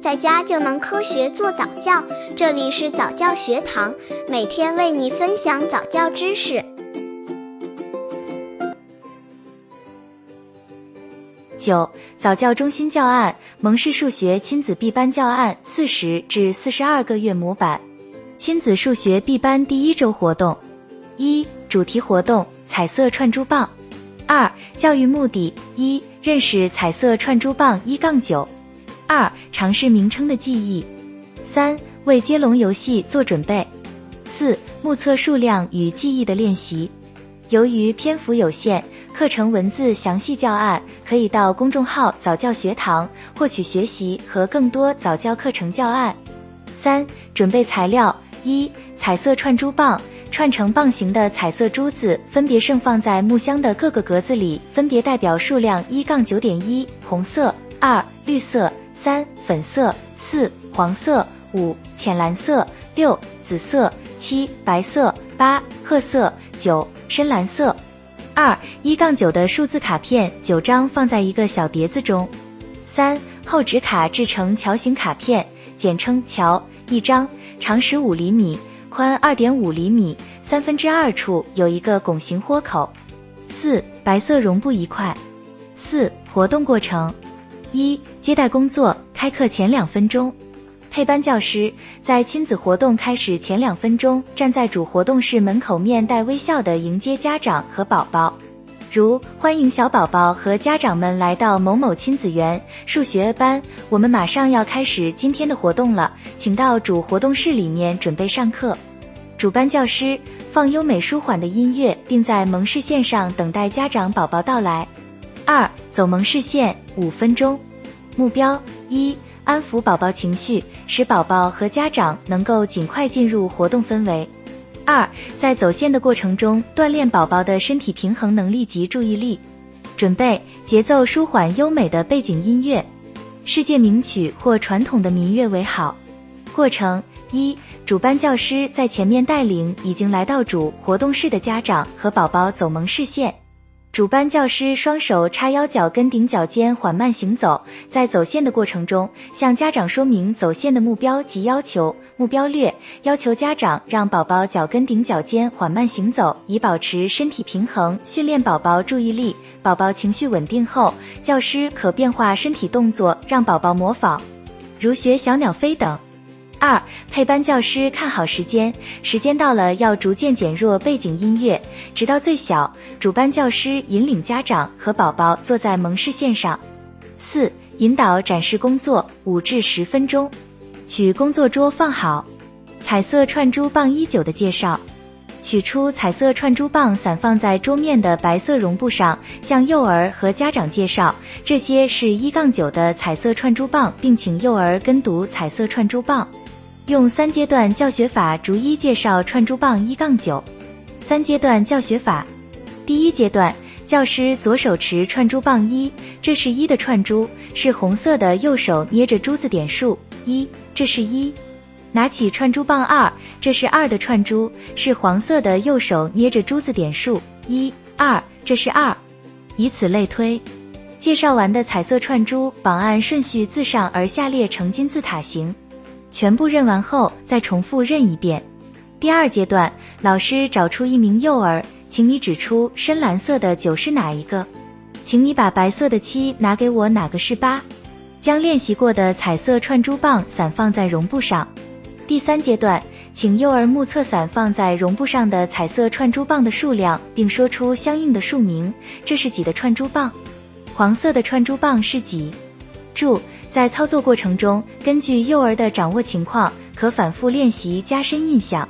在家就能科学做早教。这里是早教学堂，每天为你分享早教知识。九、早教中心教案：蒙氏数学亲子 B 班教案四十至四十二个月模板。亲子数学 B 班第一周活动：一、主题活动彩色串珠棒；二、教育目的：一、认识彩色串珠棒一杠九；二、尝试名称的记忆；三、为接龙游戏做准备；四、目测数量与记忆的练习。由于篇幅有限，课程文字详细教案可以到公众号早教学堂获取学习和更多早教课程教案。三、准备材料：一、彩色串珠棒。串成棒形的彩色珠子分别盛放在木箱的各个格子里，分别代表数量一杠九点一：红色、二、绿色、三、粉色、四、黄色、五、浅蓝色、六、紫色、七、白色、八、褐色、九、深蓝色。二、一杠九的数字卡片九张放在一个小碟子中。三、厚纸卡制成桥形卡片，简称桥，一张，长十五厘米。宽二点五厘米，三分之二处有一个拱形豁口。四、白色绒布一块。四、活动过程：一、接待工作，开课前两分钟，配班教师在亲子活动开始前两分钟，站在主活动室门口，面带微笑的迎接家长和宝宝，如欢迎小宝宝和家长们来到某某亲子园数学班，我们马上要开始今天的活动了，请到主活动室里面准备上课。主班教师放优美舒缓的音乐，并在蒙视线上等待家长宝宝到来。二、走蒙视线五分钟，目标一、安抚宝宝情绪，使宝宝和家长能够尽快进入活动氛围。二、在走线的过程中锻炼宝宝的身体平衡能力及注意力。准备节奏舒缓优美的背景音乐，世界名曲或传统的民乐为好。过程一。主班教师在前面带领已经来到主活动室的家长和宝宝走蒙视线。主班教师双手叉腰，脚跟顶脚尖，缓慢行走。在走线的过程中，向家长说明走线的目标及要求。目标略要求家长让宝宝脚跟顶脚尖，缓慢行走，以保持身体平衡，训练宝宝注意力。宝宝情绪稳定后，教师可变化身体动作，让宝宝模仿，如学小鸟飞等。二、配班教师看好时间，时间到了要逐渐减弱背景音乐，直到最小。主班教师引领家长和宝宝坐在蒙视线上。四、引导展示工作五至十分钟，取工作桌放好。彩色串珠棒一九的介绍：取出彩色串珠棒，散放在桌面的白色绒布上，向幼儿和家长介绍这些是一杠九的彩色串珠棒，并请幼儿跟读彩色串珠棒。用三阶段教学法逐一介绍串珠棒一杠九。三阶段教学法，第一阶段，教师左手持串珠棒一，这是一的串珠，是红色的，右手捏着珠子点数一，这是一。拿起串珠棒二，这是二的串珠，是黄色的，右手捏着珠子点数一二，这是二。以此类推。介绍完的彩色串珠榜按顺序自上而下列成金字塔形。全部认完后，再重复认一遍。第二阶段，老师找出一名幼儿，请你指出深蓝色的九是哪一个？请你把白色的七拿给我，哪个是八？将练习过的彩色串珠棒散放在绒布上。第三阶段，请幼儿目测散放在绒布上的彩色串珠棒的数量，并说出相应的数名。这是几的串珠棒？黄色的串珠棒是几？注。在操作过程中，根据幼儿的掌握情况，可反复练习，加深印象。